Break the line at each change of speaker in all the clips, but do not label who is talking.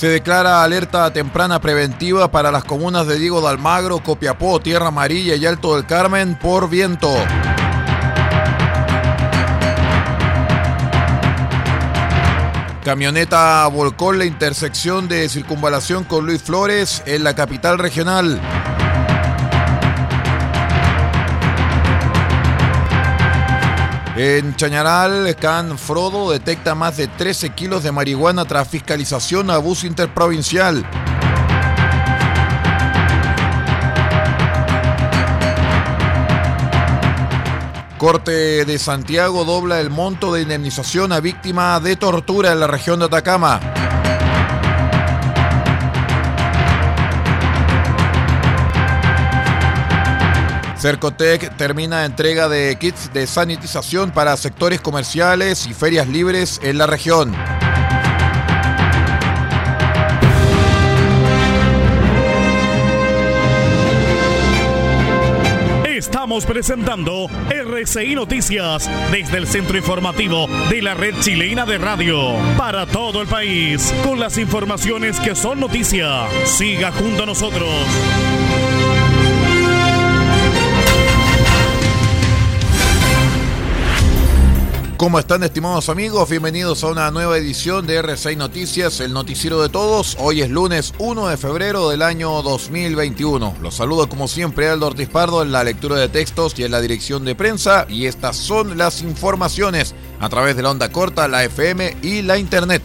Se declara alerta temprana preventiva para las comunas de Diego de Almagro, Copiapó, Tierra Amarilla y Alto del Carmen por viento. Camioneta volcó en la intersección de circunvalación con Luis Flores en la capital regional. En Chañaral, Can Frodo detecta más de 13 kilos de marihuana tras fiscalización a bus interprovincial. Corte de Santiago dobla el monto de indemnización a víctima de tortura en la región de Atacama. Cercotec termina entrega de kits de sanitización para sectores comerciales y ferias libres en la región.
Estamos presentando RCI Noticias desde el centro informativo de la red chilena de radio para todo el país con las informaciones que son noticia. Siga junto a nosotros.
¿Cómo están estimados amigos? Bienvenidos a una nueva edición de R6 Noticias, el noticiero de todos. Hoy es lunes 1 de febrero del año 2021. Los saludo como siempre Aldo Ortiz Pardo en la lectura de textos y en la dirección de prensa y estas son las informaciones a través de la onda corta, la FM y la Internet.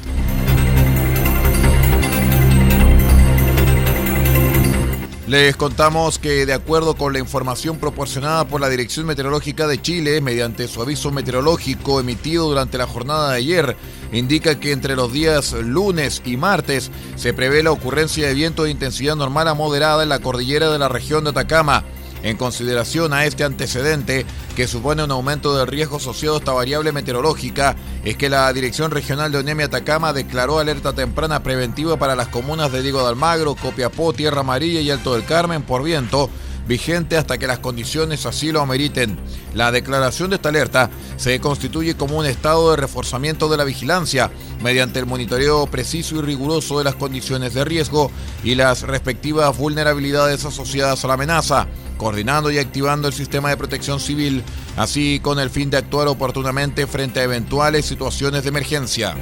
Les contamos que de acuerdo con la información proporcionada por la Dirección Meteorológica de Chile mediante su aviso meteorológico emitido durante la jornada de ayer, indica que entre los días lunes y martes se prevé la ocurrencia de viento de intensidad normal a moderada en la cordillera de la región de Atacama. En consideración a este antecedente, que supone un aumento del riesgo asociado a esta variable meteorológica, es que la Dirección Regional de ONEMI Atacama declaró alerta temprana preventiva para las comunas de Diego de Almagro, Copiapó, Tierra Amarilla y Alto del Carmen por viento, vigente hasta que las condiciones así lo ameriten. La declaración de esta alerta se constituye como un estado de reforzamiento de la vigilancia mediante el monitoreo preciso y riguroso de las condiciones de riesgo y las respectivas vulnerabilidades asociadas a la amenaza coordinando y activando el sistema de protección civil, así con el fin de actuar oportunamente frente a eventuales situaciones de emergencia.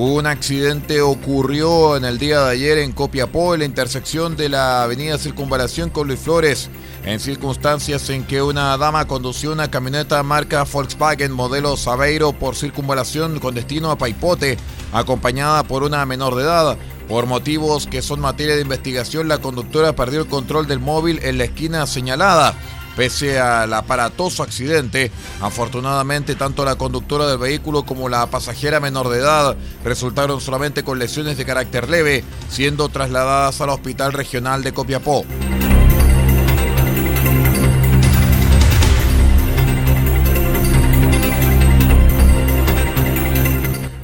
Un accidente ocurrió en el día de ayer en Copiapó, en la intersección de la avenida Circunvalación con Luis Flores, en circunstancias en que una dama condució una camioneta marca Volkswagen modelo Sabeiro por circunvalación con destino a Paipote, acompañada por una menor de edad. Por motivos que son materia de investigación, la conductora perdió el control del móvil en la esquina señalada. Pese al aparatoso accidente, afortunadamente tanto la conductora del vehículo como la pasajera menor de edad resultaron solamente con lesiones de carácter leve, siendo trasladadas al Hospital Regional de Copiapó.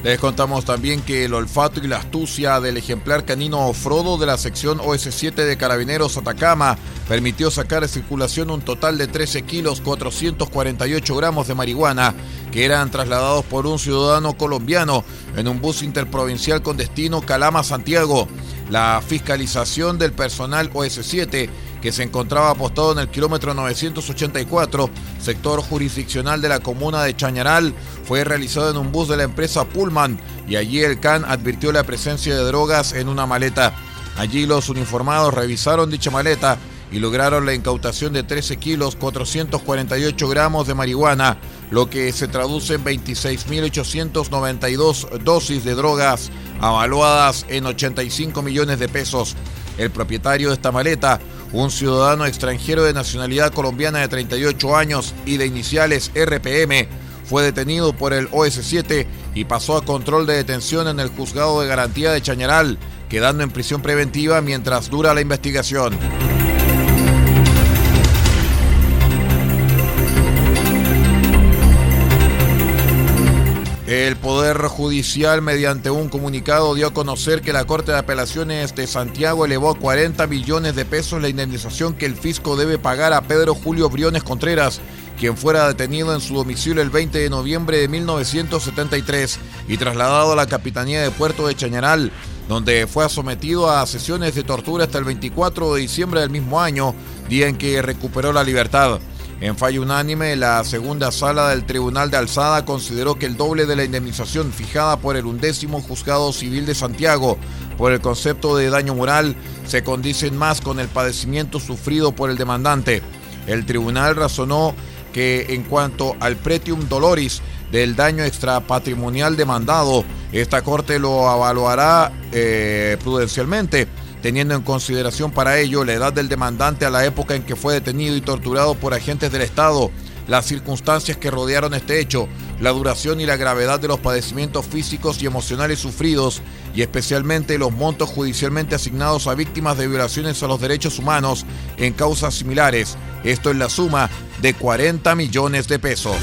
Les contamos también que el olfato y la astucia del ejemplar canino Frodo de la sección OS7 de Carabineros Atacama permitió sacar de circulación un total de 13 kilos 448 gramos de marihuana que eran trasladados por un ciudadano colombiano en un bus interprovincial con destino Calama-Santiago. La fiscalización del personal OS7 que se encontraba apostado en el kilómetro 984, sector jurisdiccional de la comuna de Chañaral, fue realizado en un bus de la empresa Pullman y allí el CAN advirtió la presencia de drogas en una maleta. Allí los uniformados revisaron dicha maleta y lograron la incautación de 13 kilos 448 gramos de marihuana, lo que se traduce en 26.892 dosis de drogas avaluadas en 85 millones de pesos. El propietario de esta maleta un ciudadano extranjero de nacionalidad colombiana de 38 años y de iniciales RPM fue detenido por el OS7 y pasó a control de detención en el juzgado de garantía de Chañaral, quedando en prisión preventiva mientras dura la investigación. El Poder Judicial, mediante un comunicado, dio a conocer que la Corte de Apelaciones de Santiago elevó a 40 millones de pesos la indemnización que el fisco debe pagar a Pedro Julio Briones Contreras, quien fuera detenido en su domicilio el 20 de noviembre de 1973 y trasladado a la Capitanía de Puerto de Chañaral, donde fue sometido a sesiones de tortura hasta el 24 de diciembre del mismo año, día en que recuperó la libertad. En fallo unánime, la segunda sala del Tribunal de Alzada consideró que el doble de la indemnización fijada por el undécimo Juzgado Civil de Santiago por el concepto de daño moral se condicen más con el padecimiento sufrido por el demandante. El tribunal razonó que en cuanto al pretium doloris del daño extrapatrimonial demandado, esta Corte lo evaluará eh, prudencialmente teniendo en consideración para ello la edad del demandante a la época en que fue detenido y torturado por agentes del Estado, las circunstancias que rodearon este hecho, la duración y la gravedad de los padecimientos físicos y emocionales sufridos y especialmente los montos judicialmente asignados a víctimas de violaciones a los derechos humanos en causas similares. Esto es la suma de 40 millones de pesos.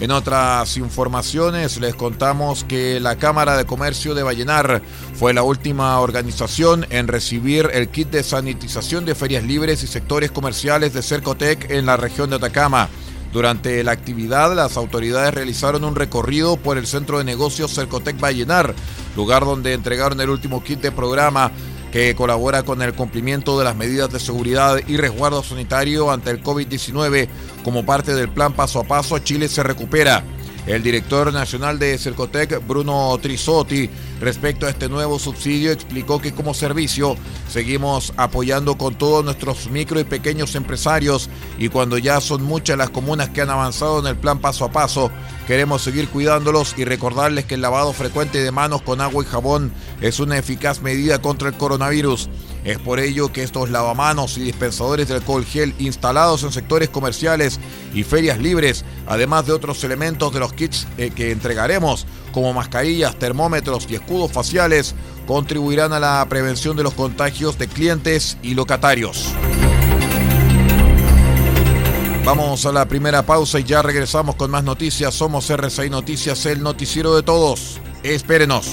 En otras informaciones les contamos que la Cámara de Comercio de Vallenar fue la última organización en recibir el kit de sanitización de ferias libres y sectores comerciales de Cercotec en la región de Atacama. Durante la actividad, las autoridades realizaron un recorrido por el centro de negocios Cercotec Vallenar, lugar donde entregaron el último kit de programa que colabora con el cumplimiento de las medidas de seguridad y resguardo sanitario ante el COVID-19 como parte del plan paso a paso Chile se recupera. El director nacional de Cercotec, Bruno Trisotti, respecto a este nuevo subsidio, explicó que como servicio seguimos apoyando con todos nuestros micro y pequeños empresarios y cuando ya son muchas las comunas que han avanzado en el plan paso a paso, queremos seguir cuidándolos y recordarles que el lavado frecuente de manos con agua y jabón es una eficaz medida contra el coronavirus. Es por ello que estos lavamanos y dispensadores de alcohol gel instalados en sectores comerciales y ferias libres, además de otros elementos de los kits eh, que entregaremos, como mascarillas, termómetros y escudos faciales, contribuirán a la prevención de los contagios de clientes y locatarios. Vamos a la primera pausa y ya regresamos con más noticias. Somos RCI Noticias, el noticiero de todos. Espérenos.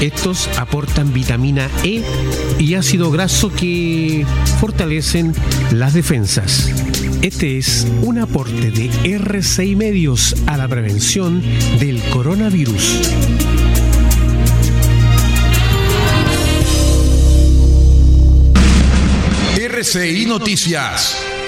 Estos aportan vitamina E y ácido graso que fortalecen las defensas. Este es un aporte de RCI Medios a la prevención del coronavirus.
RCI Noticias.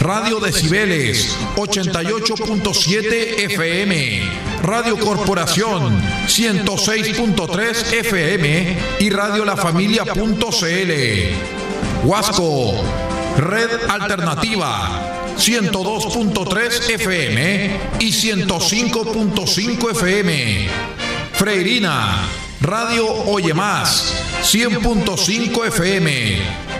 Radio Decibeles 88.7 FM, Radio Corporación 106.3 FM y Radio La Familia.cl. Huasco, Red Alternativa 102.3 FM y 105.5 FM. Freirina, Radio Oye Más, 100.5 FM.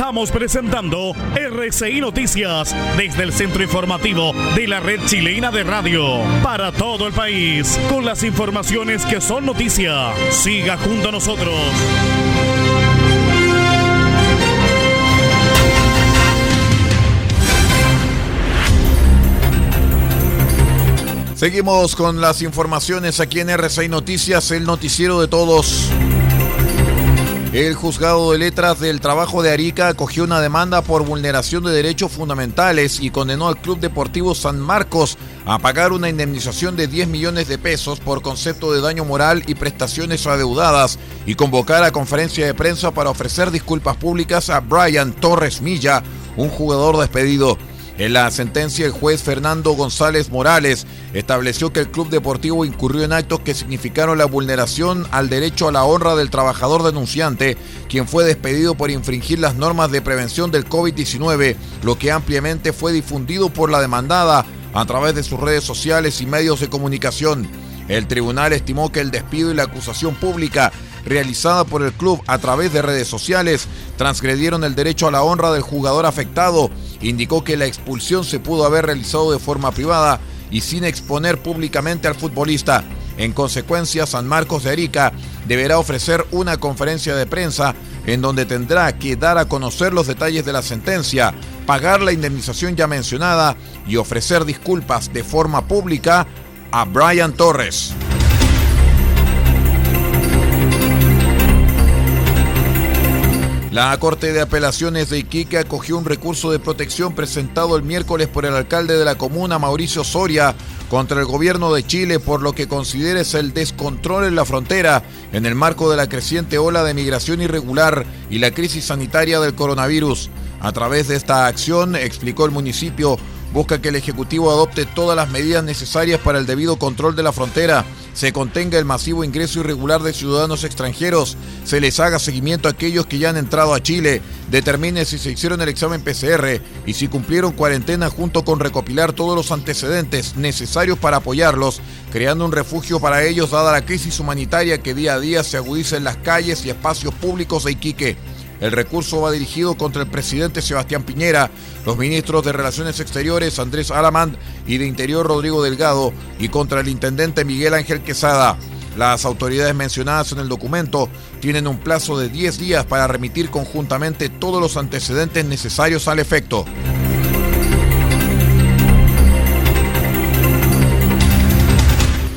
Estamos presentando RCI Noticias desde el centro informativo de la red chilena de radio para todo el país con las informaciones que son noticia. Siga junto a nosotros.
Seguimos con las informaciones aquí en RCI Noticias, el noticiero de todos. El juzgado de letras del trabajo de Arica acogió una demanda por vulneración de derechos fundamentales y condenó al Club Deportivo San Marcos a pagar una indemnización de 10 millones de pesos por concepto de daño moral y prestaciones adeudadas y convocar a conferencia de prensa para ofrecer disculpas públicas a Brian Torres Milla, un jugador despedido. En la sentencia, el juez Fernando González Morales estableció que el club deportivo incurrió en actos que significaron la vulneración al derecho a la honra del trabajador denunciante, quien fue despedido por infringir las normas de prevención del COVID-19, lo que ampliamente fue difundido por la demandada a través de sus redes sociales y medios de comunicación. El tribunal estimó que el despido y la acusación pública realizada por el club a través de redes sociales transgredieron el derecho a la honra del jugador afectado. Indicó que la expulsión se pudo haber realizado de forma privada y sin exponer públicamente al futbolista. En consecuencia, San Marcos de Arica deberá ofrecer una conferencia de prensa en donde tendrá que dar a conocer los detalles de la sentencia, pagar la indemnización ya mencionada y ofrecer disculpas de forma pública a Brian Torres. La Corte de Apelaciones de Iquique acogió un recurso de protección presentado el miércoles por el alcalde de la comuna, Mauricio Soria, contra el gobierno de Chile por lo que considera es el descontrol en la frontera en el marco de la creciente ola de migración irregular y la crisis sanitaria del coronavirus. A través de esta acción, explicó el municipio, busca que el Ejecutivo adopte todas las medidas necesarias para el debido control de la frontera, se contenga el masivo ingreso irregular de ciudadanos extranjeros, se les haga seguimiento a aquellos que ya han entrado a Chile, determine si se hicieron el examen PCR y si cumplieron cuarentena junto con recopilar todos los antecedentes necesarios para apoyarlos, creando un refugio para ellos dada la crisis humanitaria que día a día se agudiza en las calles y espacios públicos de Iquique. El recurso va dirigido contra el presidente Sebastián Piñera, los ministros de Relaciones Exteriores Andrés Alamand y de Interior Rodrigo Delgado y contra el intendente Miguel Ángel Quesada. Las autoridades mencionadas en el documento tienen un plazo de 10 días para remitir conjuntamente todos los antecedentes necesarios al efecto.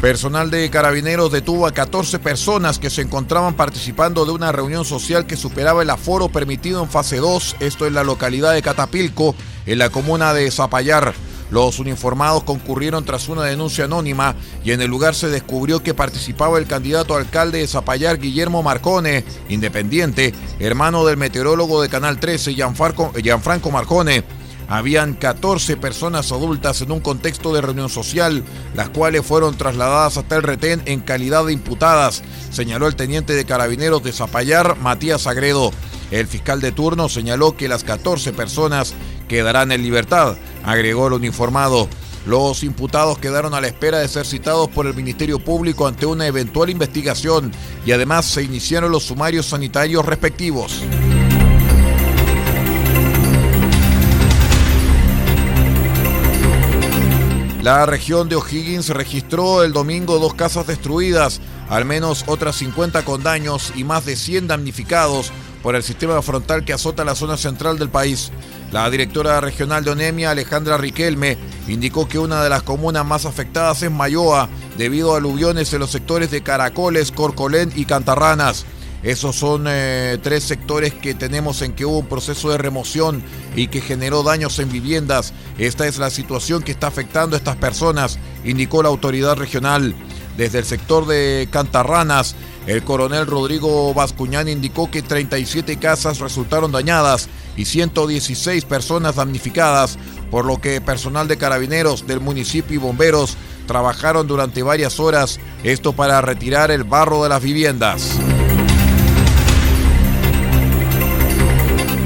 Personal de carabineros detuvo a 14 personas que se encontraban participando de una reunión social que superaba el aforo permitido en fase 2, esto en la localidad de Catapilco, en la comuna de Zapallar. Los uniformados concurrieron tras una denuncia anónima y en el lugar se descubrió que participaba el candidato alcalde de Zapallar, Guillermo Marcone, independiente, hermano del meteorólogo de Canal 13, Gianfranco Marcone. Habían 14 personas adultas en un contexto de reunión social, las cuales fueron trasladadas hasta el retén en calidad de imputadas, señaló el teniente de carabineros de Zapallar, Matías Agredo. El fiscal de turno señaló que las 14 personas quedarán en libertad, agregó el uniformado. Los imputados quedaron a la espera de ser citados por el Ministerio Público ante una eventual investigación y además se iniciaron los sumarios sanitarios respectivos. La región de O'Higgins registró el domingo dos casas destruidas, al menos otras 50 con daños y más de 100 damnificados por el sistema frontal que azota la zona central del país. La directora regional de ONEMIA, Alejandra Riquelme, indicó que una de las comunas más afectadas es Mayoa, debido a aluviones en los sectores de Caracoles, Corcolén y Cantarranas. Esos son eh, tres sectores que tenemos en que hubo un proceso de remoción y que generó daños en viviendas. Esta es la situación que está afectando a estas personas, indicó la autoridad regional. Desde el sector de Cantarranas, el coronel Rodrigo Bascuñán indicó que 37 casas resultaron dañadas y 116 personas damnificadas, por lo que personal de carabineros del municipio y bomberos trabajaron durante varias horas, esto para retirar el barro de las viviendas.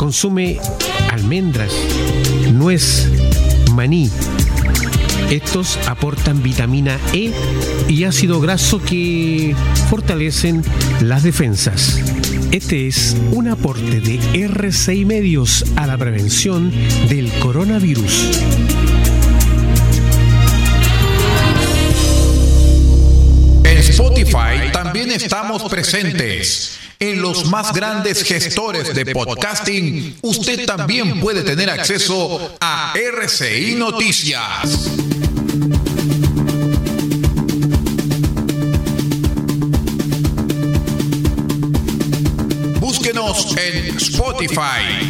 Consume almendras, nuez, maní. Estos aportan vitamina E y ácido graso que fortalecen las defensas. Este es un aporte de R6 Medios a la prevención del coronavirus.
En Spotify también estamos presentes. En los más grandes gestores de podcasting, usted también puede tener acceso a RCI Noticias. Búsquenos en Spotify,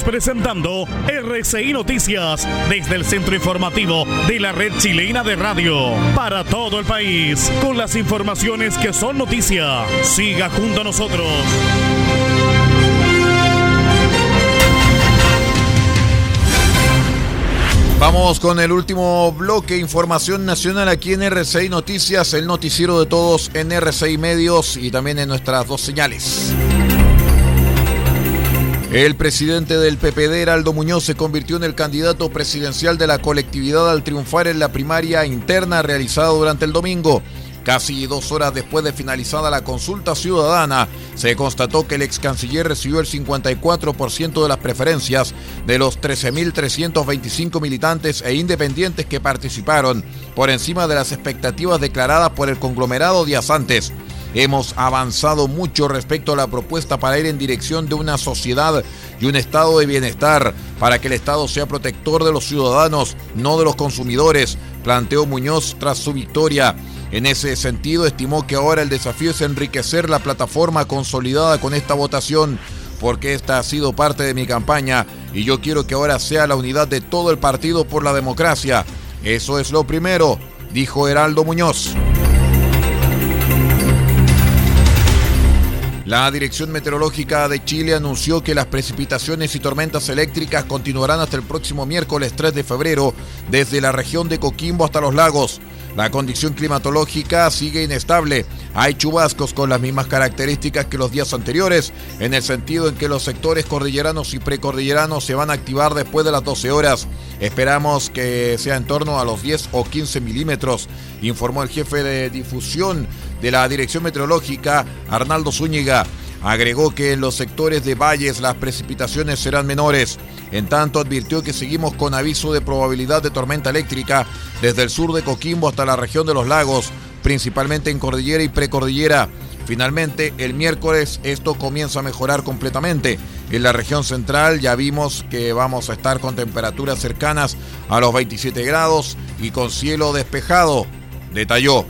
Presentando RCI Noticias desde el centro informativo de la red chilena de radio para todo el país con las informaciones que son noticia. Siga junto a nosotros.
Vamos con el último bloque, información nacional aquí en RCI Noticias, el noticiero de todos en RCI Medios y también en nuestras dos señales. El presidente del PPD, Aldo Muñoz, se convirtió en el candidato presidencial de la colectividad al triunfar en la primaria interna realizada durante el domingo. Casi dos horas después de finalizada la consulta ciudadana, se constató que el ex canciller recibió el 54% de las preferencias de los 13.325 militantes e independientes que participaron, por encima de las expectativas declaradas por el conglomerado días antes. Hemos avanzado mucho respecto a la propuesta para ir en dirección de una sociedad y un estado de bienestar, para que el Estado sea protector de los ciudadanos, no de los consumidores, planteó Muñoz tras su victoria. En ese sentido, estimó que ahora el desafío es enriquecer la plataforma consolidada con esta votación, porque esta ha sido parte de mi campaña y yo quiero que ahora sea la unidad de todo el partido por la democracia. Eso es lo primero, dijo Heraldo Muñoz. La Dirección Meteorológica de Chile anunció que las precipitaciones y tormentas eléctricas continuarán hasta el próximo miércoles 3 de febrero desde la región de Coquimbo hasta los lagos. La condición climatológica sigue inestable. Hay chubascos con las mismas características que los días anteriores, en el sentido en que los sectores cordilleranos y precordilleranos se van a activar después de las 12 horas. Esperamos que sea en torno a los 10 o 15 milímetros, informó el jefe de difusión de la Dirección Meteorológica, Arnaldo Zúñiga. Agregó que en los sectores de valles las precipitaciones serán menores. En tanto, advirtió que seguimos con aviso de probabilidad de tormenta eléctrica desde el sur de Coquimbo hasta la región de los lagos, principalmente en cordillera y precordillera. Finalmente, el miércoles esto comienza a mejorar completamente. En la región central ya vimos que vamos a estar con temperaturas cercanas a los 27 grados y con cielo despejado, detalló.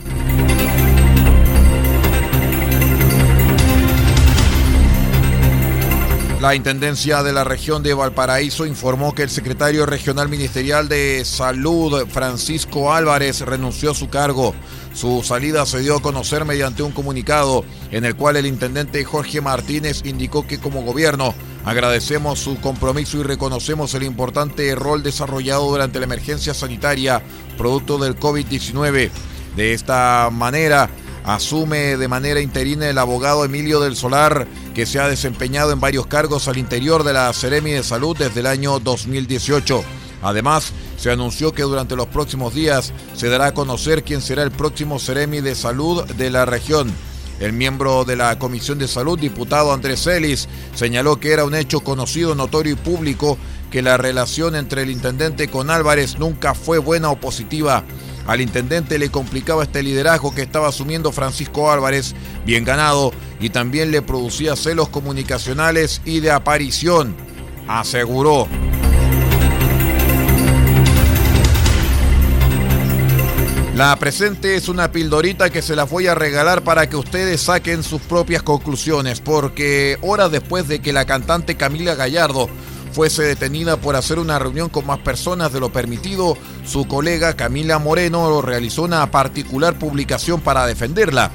La Intendencia de la región de Valparaíso informó que el secretario regional ministerial de Salud, Francisco Álvarez, renunció a su cargo. Su salida se dio a conocer mediante un comunicado en el cual el intendente Jorge Martínez indicó que como gobierno agradecemos su compromiso y reconocemos el importante rol desarrollado durante la emergencia sanitaria producto del COVID-19. De esta manera, asume de manera interina el abogado Emilio del Solar, que se ha desempeñado en varios cargos al interior de la Seremi de Salud desde el año 2018. Además, se anunció que durante los próximos días se dará a conocer quién será el próximo Seremi de Salud de la región. El miembro de la Comisión de Salud, diputado Andrés Celis, señaló que era un hecho conocido, notorio y público que la relación entre el intendente con Álvarez nunca fue buena o positiva. Al intendente le complicaba este liderazgo que estaba asumiendo Francisco Álvarez, bien ganado, y también le producía celos comunicacionales y de aparición, aseguró. La presente es una pildorita que se las voy a regalar para que ustedes saquen sus propias conclusiones, porque horas después de que la cantante Camila Gallardo fuese detenida por hacer una reunión con más personas de lo permitido, su colega Camila Moreno realizó una particular publicación para defenderla.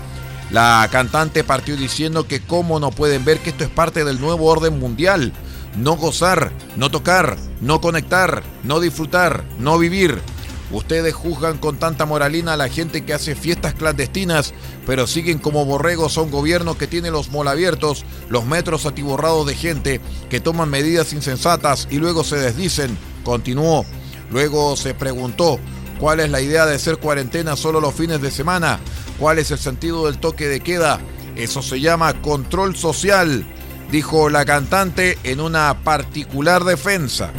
La cantante partió diciendo que cómo no pueden ver que esto es parte del nuevo orden mundial. No gozar, no tocar, no conectar, no disfrutar, no vivir. Ustedes juzgan con tanta moralina a la gente que hace fiestas clandestinas, pero siguen como borregos a un gobierno que tiene los abiertos, los metros atiborrados de gente, que toman medidas insensatas y luego se desdicen. Continuó. Luego se preguntó, ¿cuál es la idea de hacer cuarentena solo los fines de semana? ¿Cuál es el sentido del toque de queda? Eso se llama control social, dijo la cantante en una particular defensa.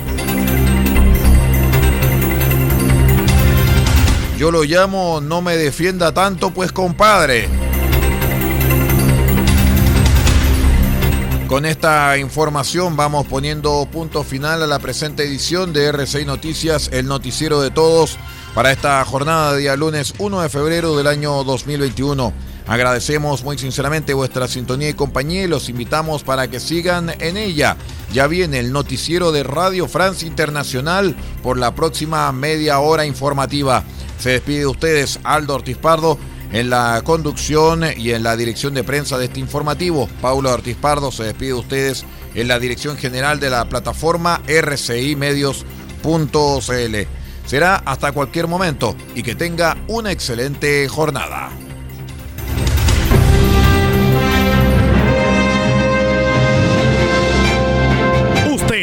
Yo lo llamo no me defienda tanto, pues compadre. Con esta información vamos poniendo punto final a la presente edición de RCI Noticias, el noticiero de todos para esta jornada de día lunes 1 de febrero del año 2021. Agradecemos muy sinceramente vuestra sintonía y compañía y los invitamos para que sigan en ella. Ya viene el noticiero de Radio France Internacional por la próxima media hora informativa. Se despide de ustedes Aldo Ortiz Pardo en la conducción y en la dirección de prensa de este informativo. Paulo Ortiz Pardo se despide de ustedes en la dirección general de la plataforma RCI Medios.cl. Será hasta cualquier momento y que tenga una excelente jornada.